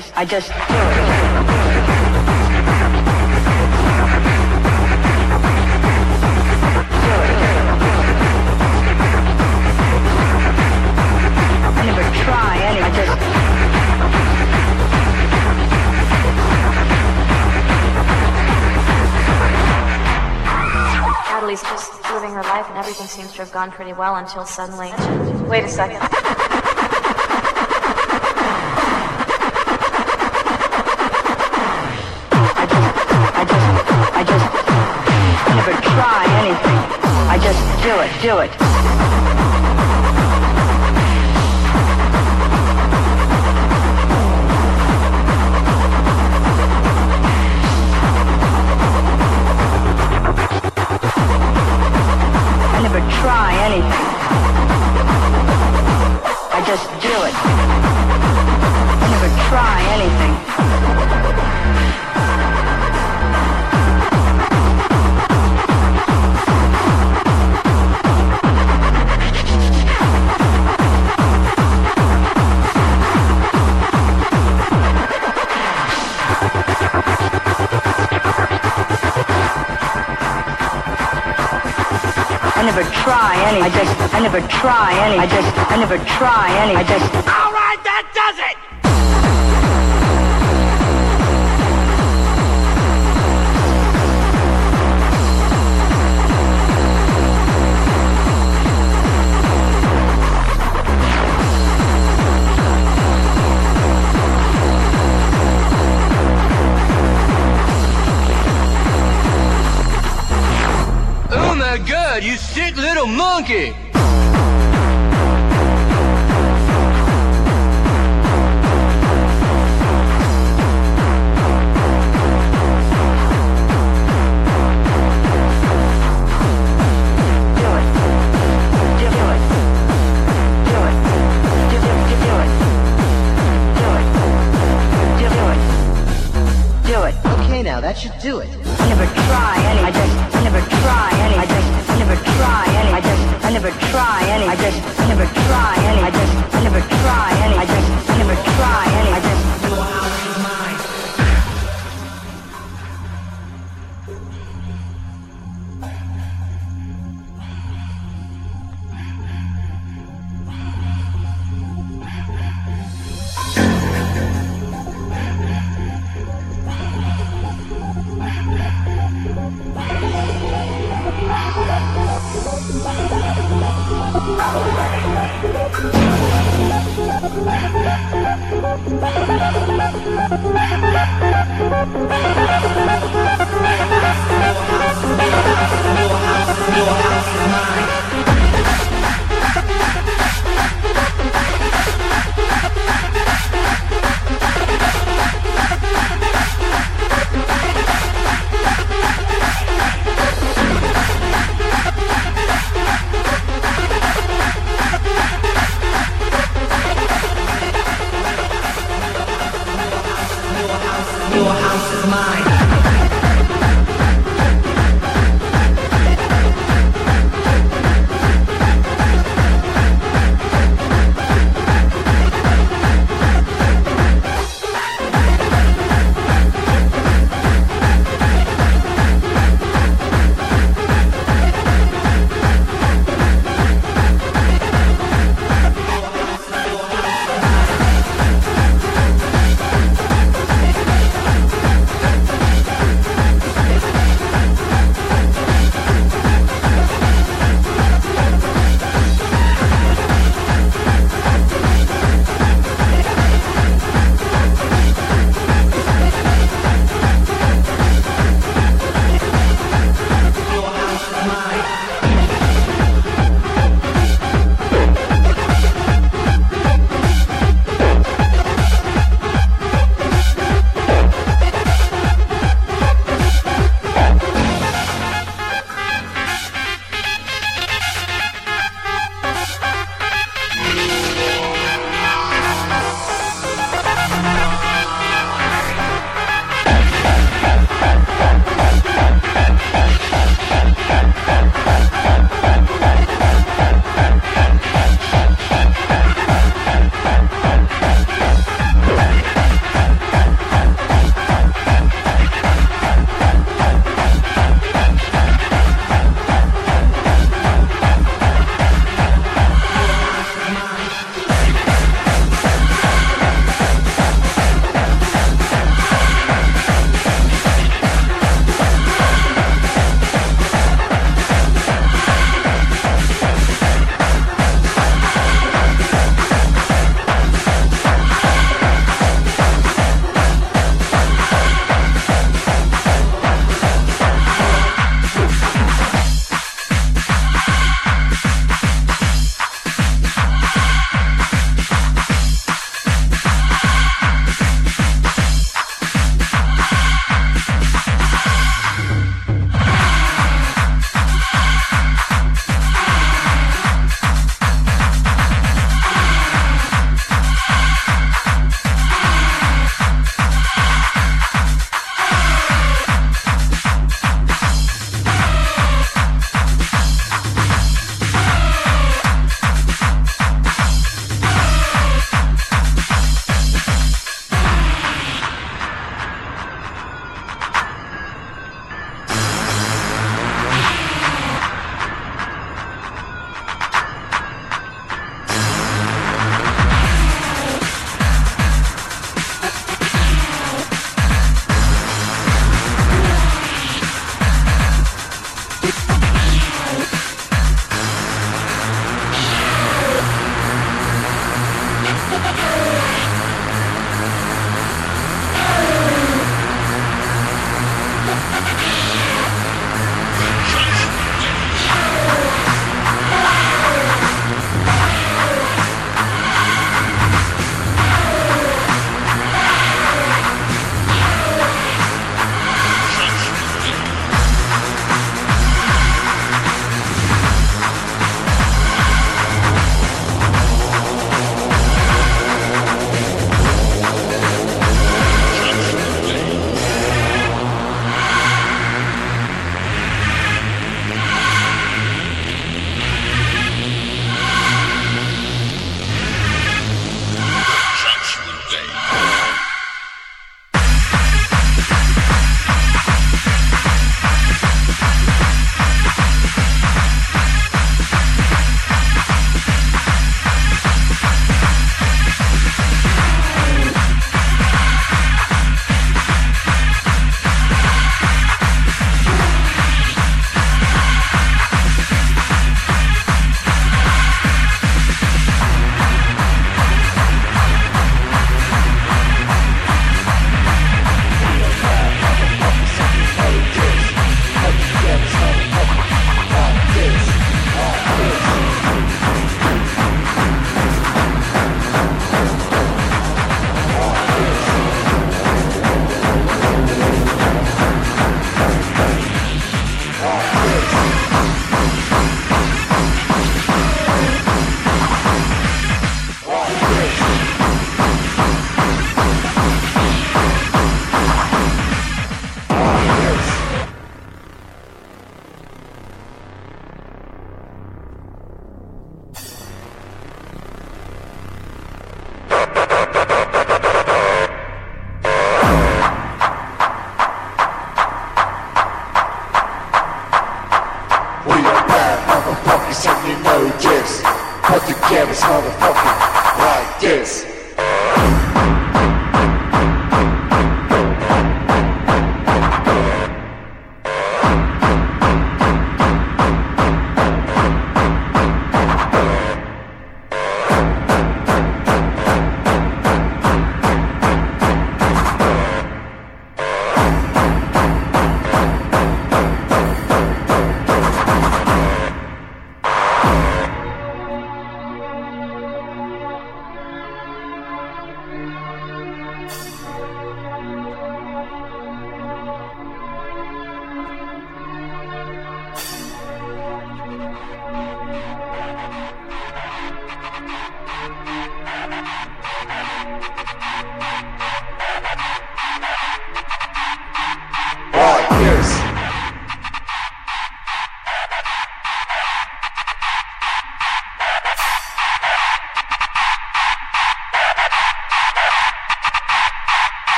just, I just do. Natalie's just living her life and everything seems to have gone pretty well until suddenly. Wait a second. Just do it, do it. I never try anything. I just do it. I never try anything. I never try any. I just, I never try any. I just, I never try any. I just. Monkey!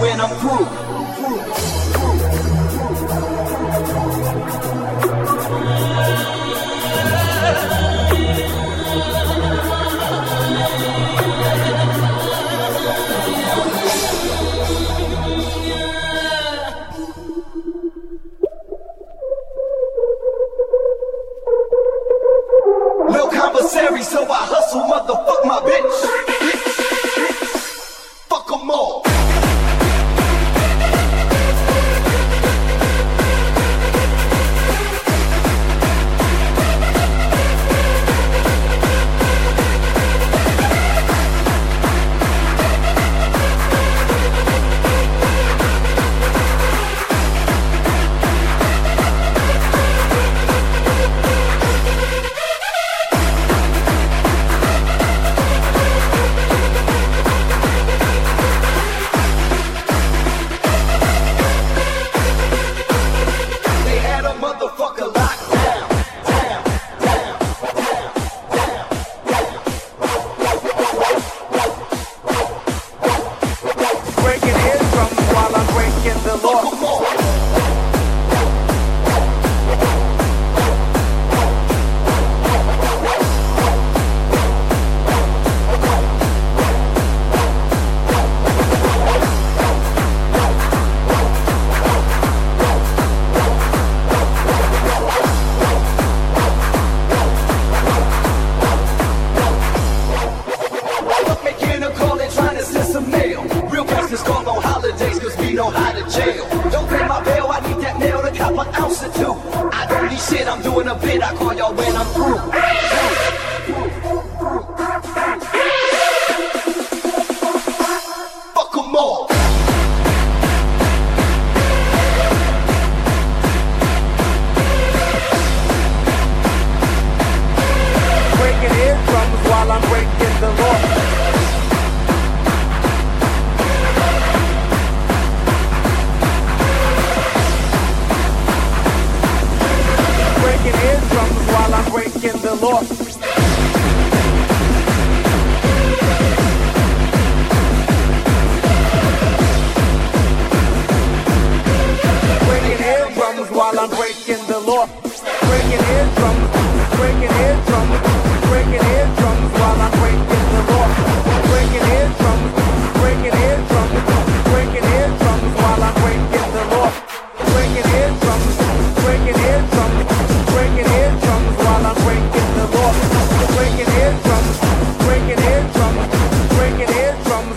when I'm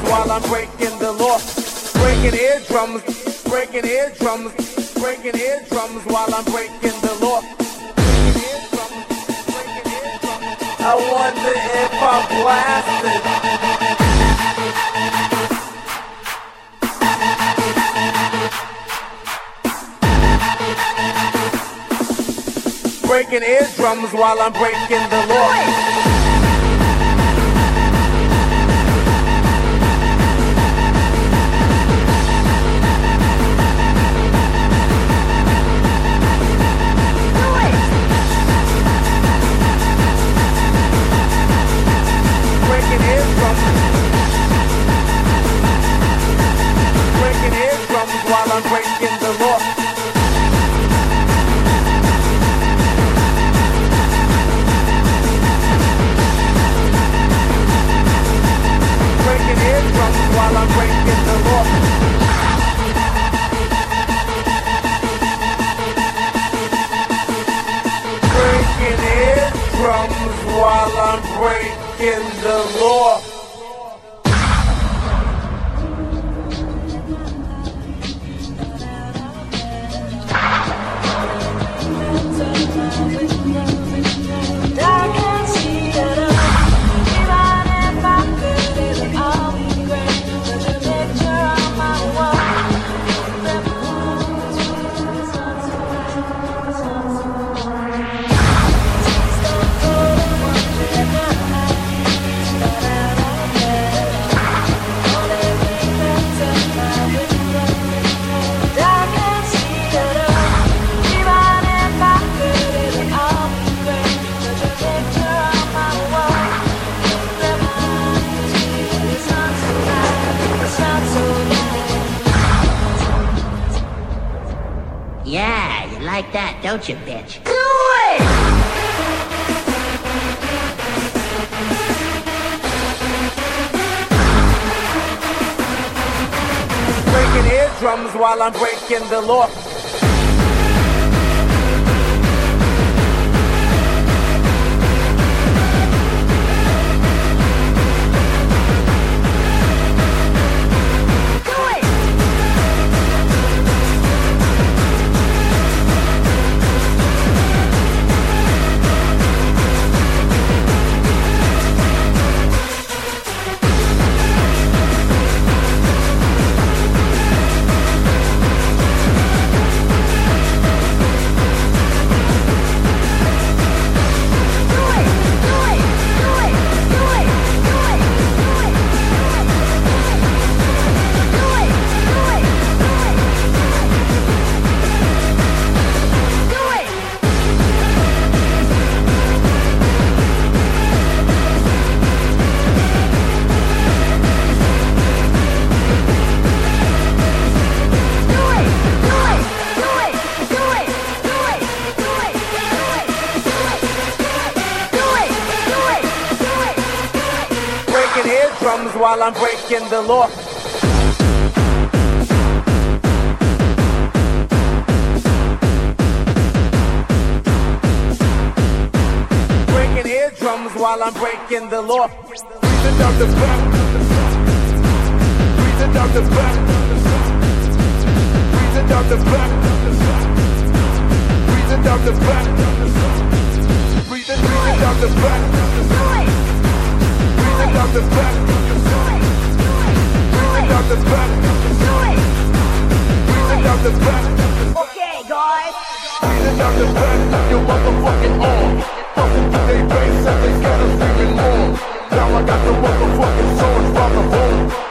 while I'm breaking the law. Breaking eardrums, breaking eardrums, breaking eardrums while I'm breaking the law. I wonder if I'm blasted. Breaking eardrums while I'm breaking the law. breaking in from while I'm breaking the law. Breaking while I'm breaking the law. Breaking drums while I'm breaking in the Lord. Like that, don't you, bitch? Do it! Breaking eardrums while I'm breaking the law. While I'm breaking the law. Breaking eardrums while I'm breaking the law. Breathing down the back. Breathing down the back. Breathing down the back. Breathing down the back. Breathing, down the back. Breathing down the back. Down the back. Breathing down the back. Okay, guys. Breathing down the back, your motherfucking arm. Fucking through they base and they scatter screaming more. Now I got the motherfucking sword from the home.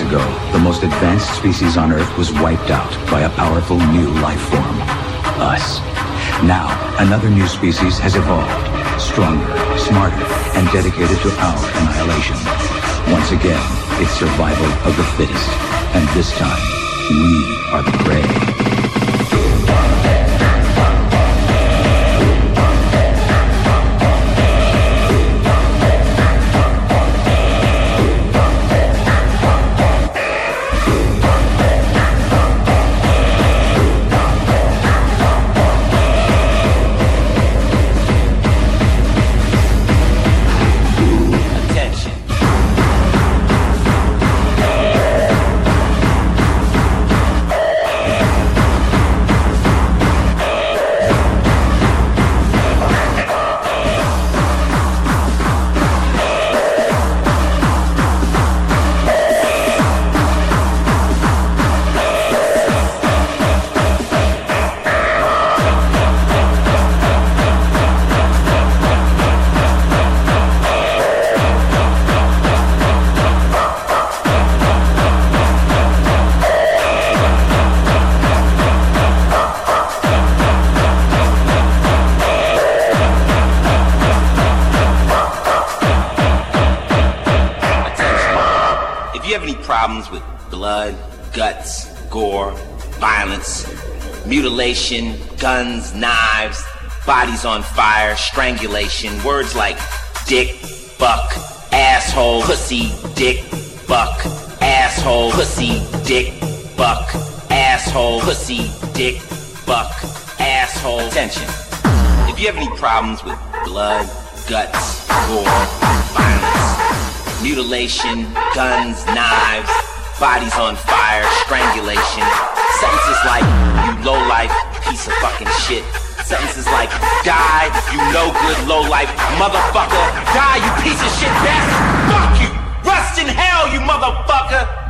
Ago, the most advanced species on Earth was wiped out by a powerful new life form. Us. Now, another new species has evolved. Stronger, smarter, and dedicated to our annihilation. Once again, it's survival of the fittest. And this time, we are the prey. Mutilation, guns, knives, bodies on fire, strangulation, words like dick, fuck, asshole, pussy, dick, fuck, asshole, pussy, dick, fuck, asshole, pussy, dick, fuck, asshole. Attention. If you have any problems with blood, guts, gore, violence, mutilation, guns, knives, bodies on fire, strangulation, sentences like, you low life piece of fucking shit. Sentences like, die, you no good low life motherfucker. Die, you piece of shit bastard. Fuck you. Rust in hell, you motherfucker.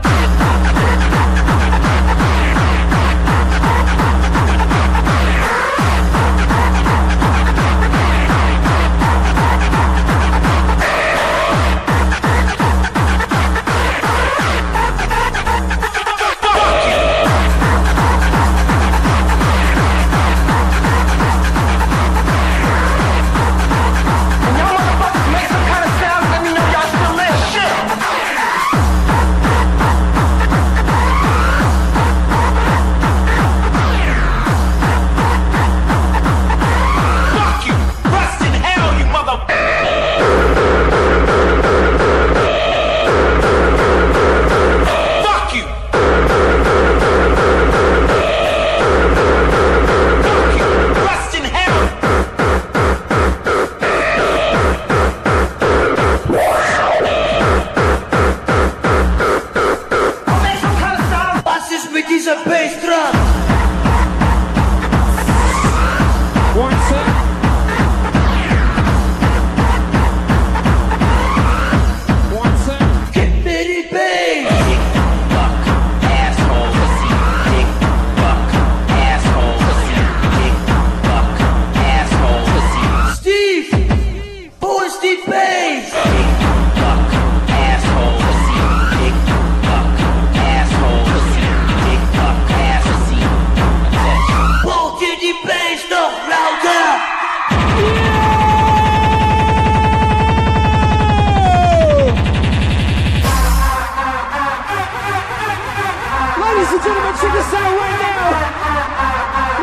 Ladies and gentlemen, check this out right now.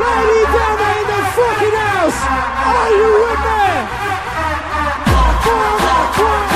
Lady there in the fucking house. Are you with me? Braucht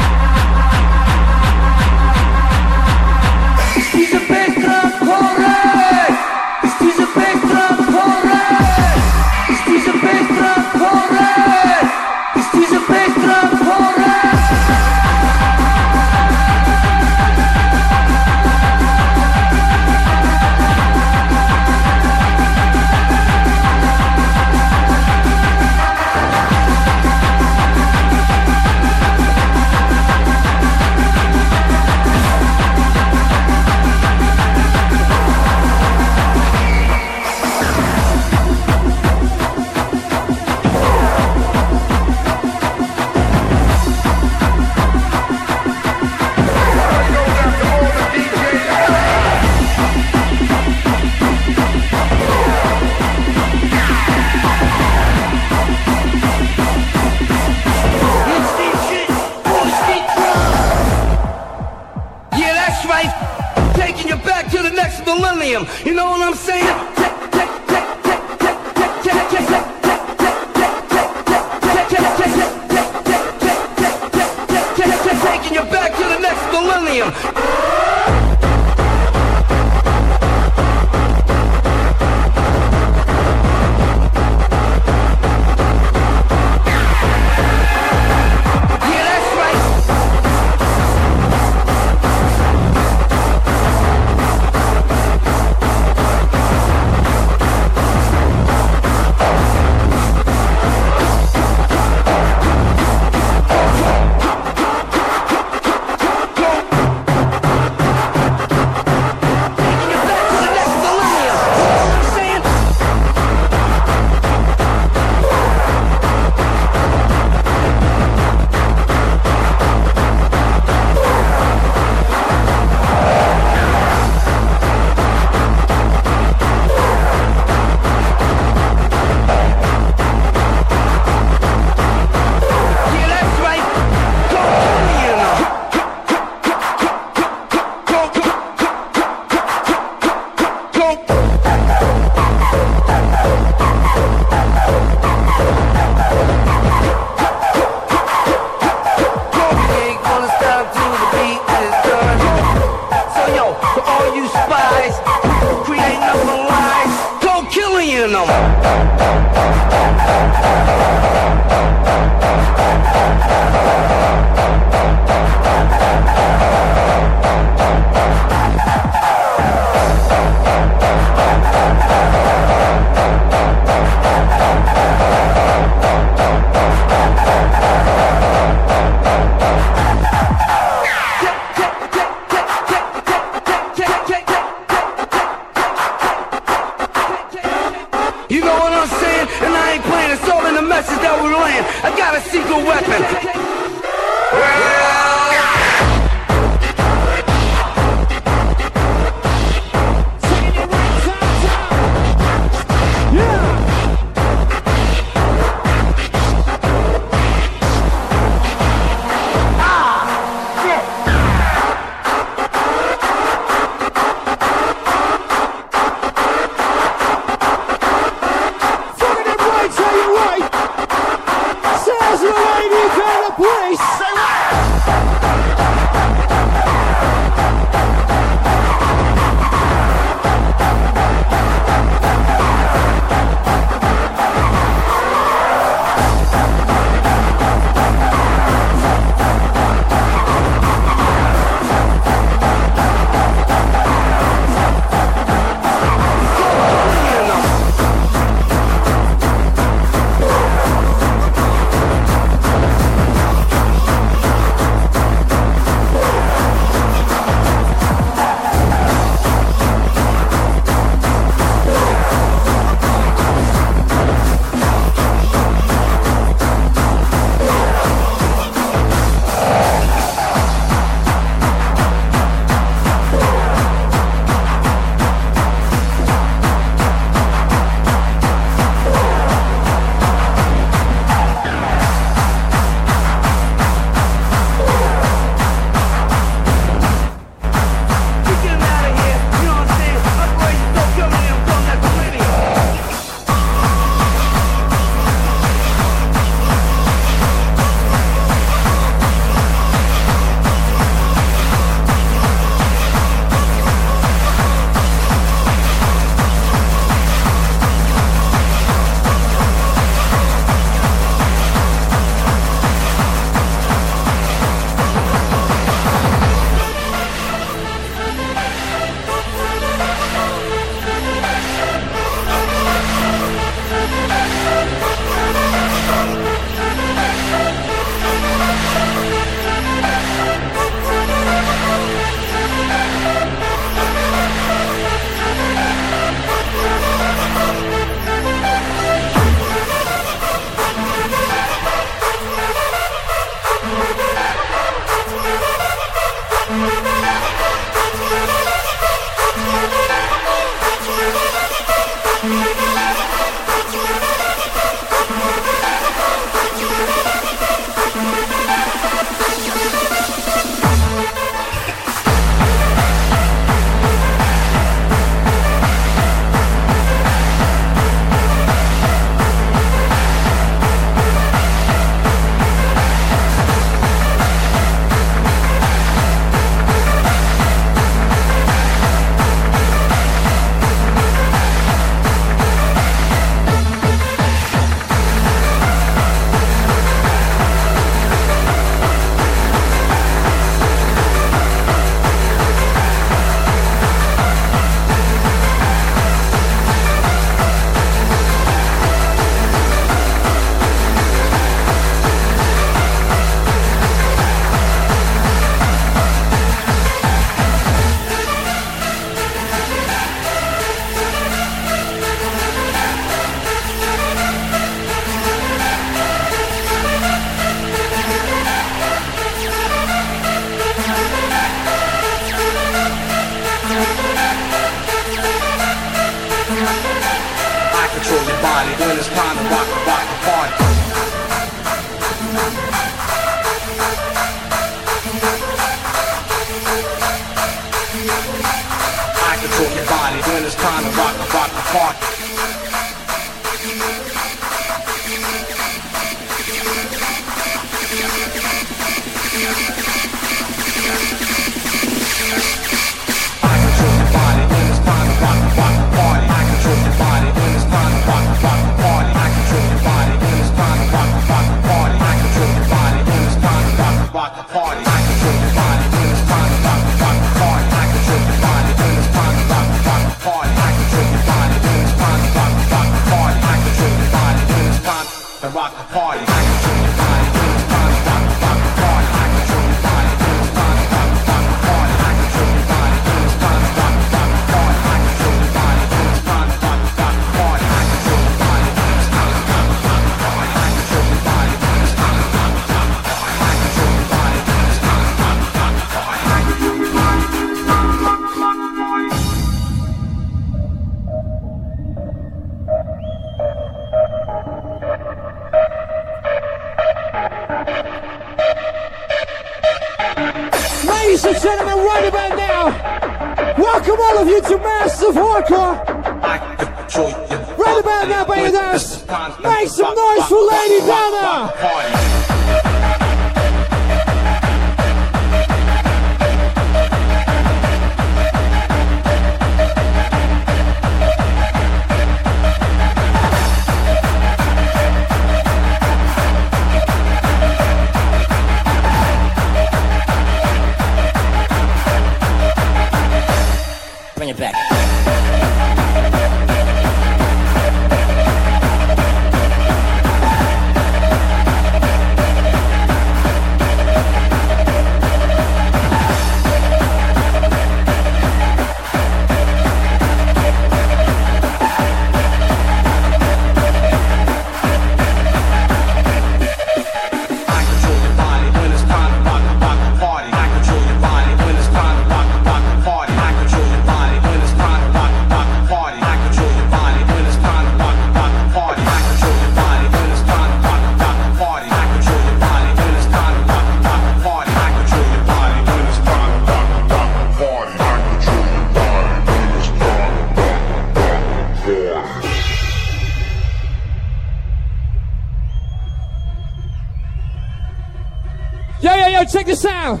Yo, check this out.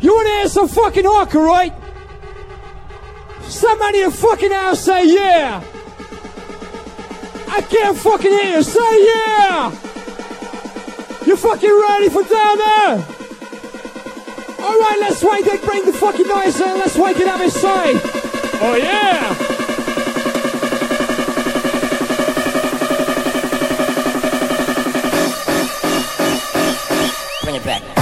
You wanna hear some fucking hardcore, right? Somebody in fucking house say yeah. I can't fucking hear you. Say yeah. You fucking ready for down there? All right, let's wake it. Bring the fucking noise in. Let's wake it up inside. Oh yeah. Bring it back.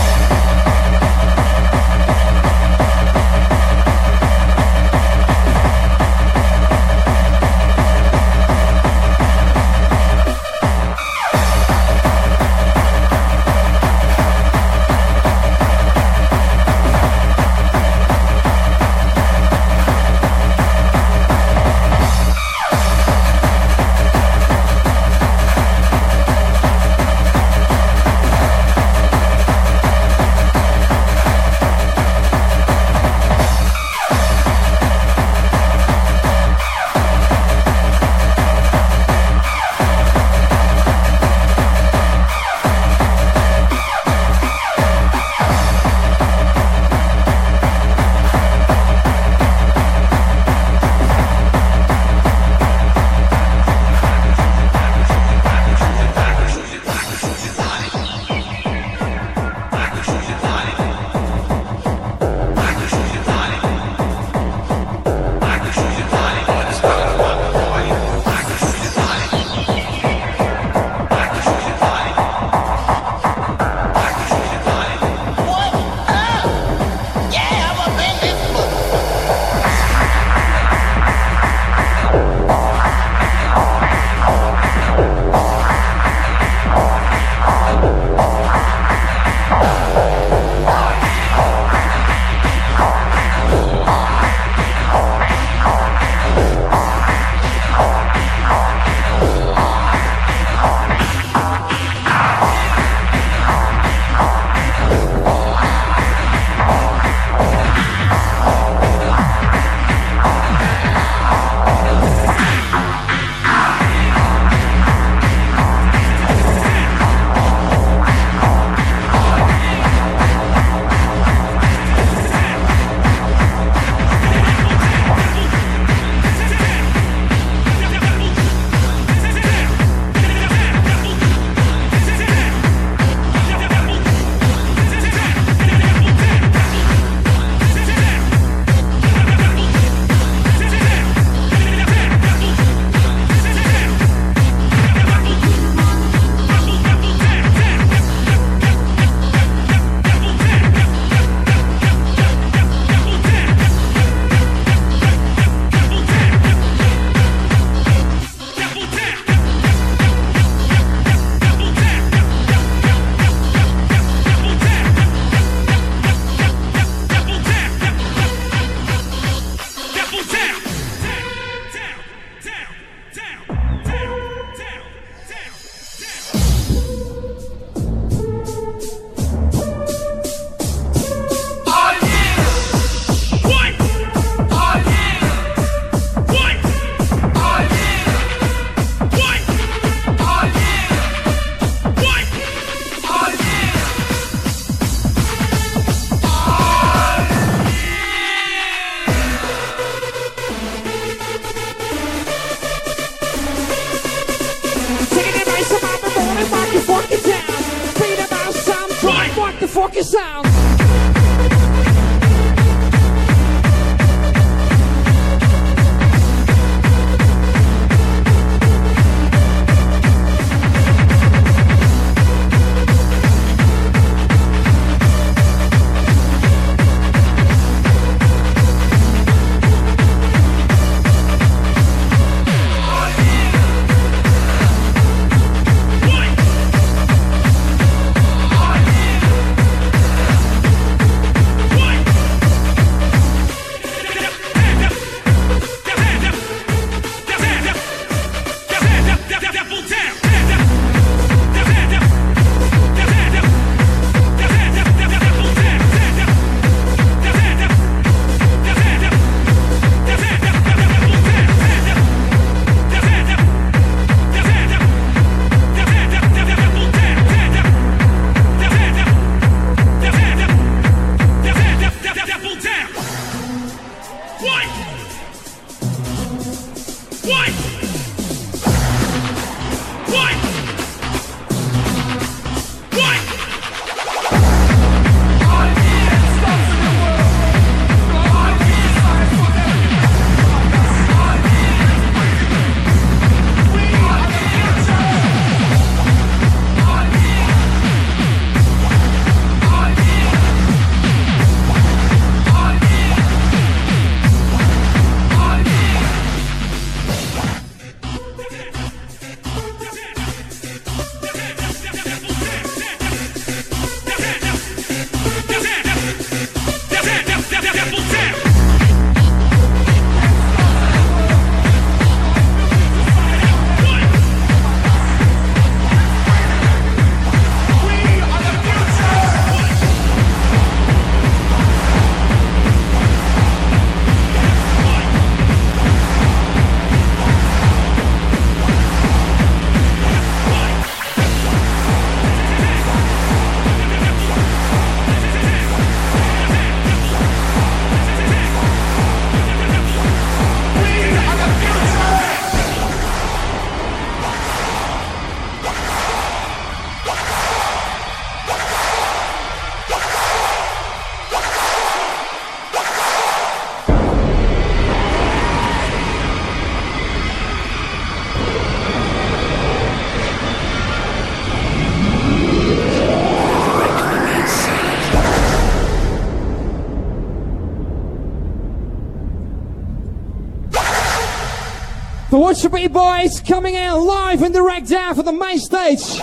The Watcher Boys coming out live and direct down for the main stage.